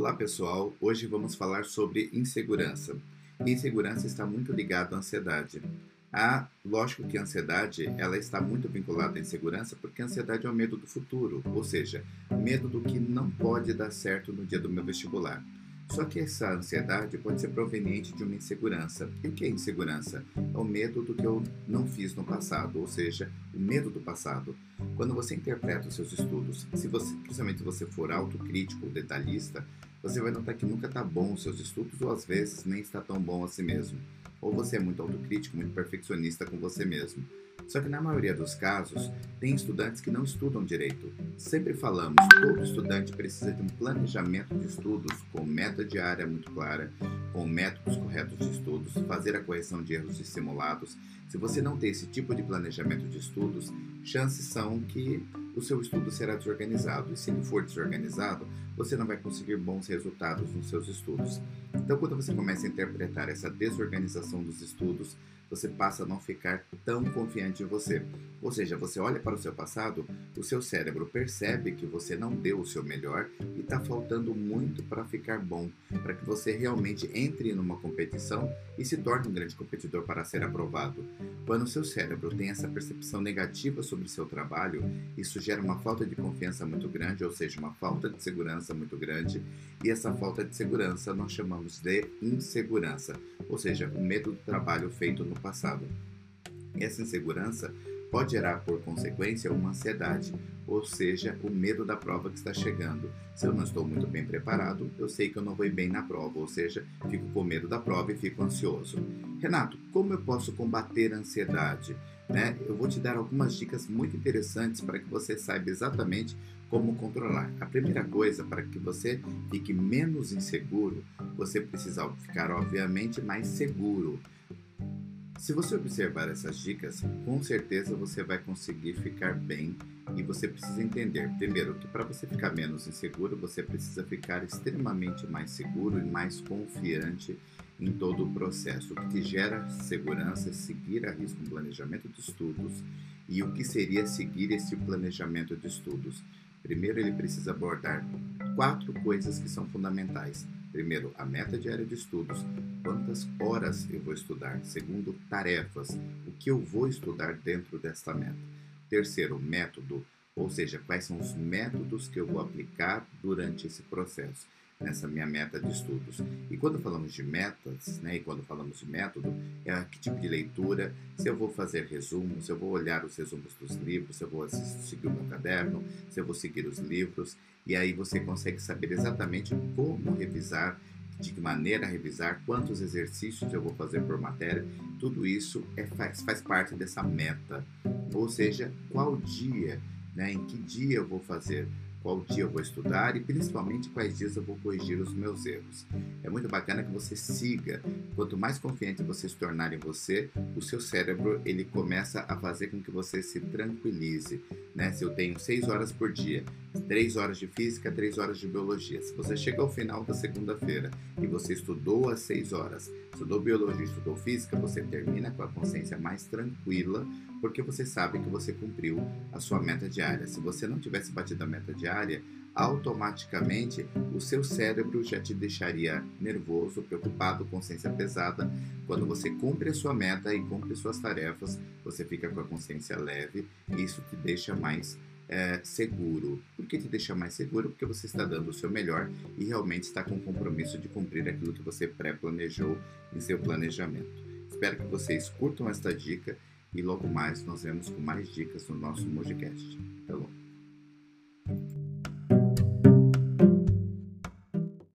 Olá pessoal, hoje vamos falar sobre insegurança. Insegurança está muito ligada à ansiedade. Ah, lógico que a ansiedade ela está muito vinculada à insegurança porque a ansiedade é o medo do futuro, ou seja, medo do que não pode dar certo no dia do meu vestibular. Só que essa ansiedade pode ser proveniente de uma insegurança. E o que é insegurança? É o medo do que eu não fiz no passado, ou seja, o medo do passado. Quando você interpreta os seus estudos, se você, principalmente se você for autocrítico detalhista, você vai notar que nunca está bom os seus estudos ou às vezes nem está tão bom a si mesmo. Ou você é muito autocrítico, muito perfeccionista com você mesmo. Só que na maioria dos casos, tem estudantes que não estudam direito. Sempre falamos, todo estudante precisa de um planejamento de estudos com meta diária muito clara, com métodos corretos de estudos, fazer a correção de erros simulados. Se você não tem esse tipo de planejamento de estudos, chances são que o seu estudo será desorganizado. E se ele for desorganizado, você não vai conseguir bons resultados nos seus estudos. Então, quando você começa a interpretar essa desorganização dos estudos, você passa a não ficar tão confiante em você. Ou seja, você olha para o seu passado, o seu cérebro percebe que você não deu o seu melhor e está faltando muito para ficar bom, para que você realmente entre numa competição e se torne um grande competidor para ser aprovado. Quando o seu cérebro tem essa percepção negativa sobre seu trabalho, isso gera uma falta de confiança muito grande, ou seja, uma falta de segurança muito grande, e essa falta de segurança nós chamamos de insegurança, ou seja, o medo do trabalho feito no passado. Essa insegurança pode gerar por consequência uma ansiedade, ou seja, o medo da prova que está chegando. Se eu não estou muito bem preparado, eu sei que eu não vou bem na prova, ou seja, fico com medo da prova e fico ansioso. Renato, como eu posso combater a ansiedade? Né? Eu vou te dar algumas dicas muito interessantes para que você saiba exatamente como controlar. A primeira coisa, para que você fique menos inseguro, você precisa ficar, obviamente, mais seguro. Se você observar essas dicas, com certeza você vai conseguir ficar bem e você precisa entender, primeiro, que para você ficar menos inseguro, você precisa ficar extremamente mais seguro e mais confiante em todo o processo. O que te gera segurança é seguir a risco um planejamento de estudos e o que seria seguir esse planejamento de estudos. Primeiro, ele precisa abordar quatro coisas que são fundamentais. Primeiro, a meta diária de estudos. Quantas horas eu vou estudar? Segundo, tarefas. O que eu vou estudar dentro desta meta? Terceiro, método. Ou seja, quais são os métodos que eu vou aplicar durante esse processo nessa minha meta de estudos. E quando falamos de metas, né, e quando falamos de método, é que tipo de leitura, se eu vou fazer resumos, se eu vou olhar os resumos dos livros, se eu vou seguir o meu caderno, se eu vou seguir os livros, e aí você consegue saber exatamente como revisar, de que maneira revisar, quantos exercícios eu vou fazer por matéria, tudo isso é, faz, faz parte dessa meta. Ou seja, qual dia, né, em que dia eu vou fazer, qual dia eu vou estudar e principalmente quais dias eu vou corrigir os meus erros. É muito bacana que você siga. Quanto mais confiante você se tornar em você, o seu cérebro ele começa a fazer com que você se tranquilize. Né? Se eu tenho seis horas por dia, três horas de física, três horas de biologia. Se você chega ao final da segunda-feira e você estudou as seis horas, estudou biologia, estudou física, você termina com a consciência mais tranquila, porque você sabe que você cumpriu a sua meta diária. Se você não tivesse batido a meta diária, automaticamente o seu cérebro já te deixaria nervoso, preocupado, consciência pesada. Quando você cumpre a sua meta e cumpre suas tarefas, você fica com a consciência leve e isso te deixa mais é, seguro. Por que te deixa mais seguro? Porque você está dando o seu melhor e realmente está com o compromisso de cumprir aquilo que você pré-planejou em seu planejamento. Espero que vocês curtam esta dica e logo mais nós vemos com mais dicas no nosso Mojicast. Até logo.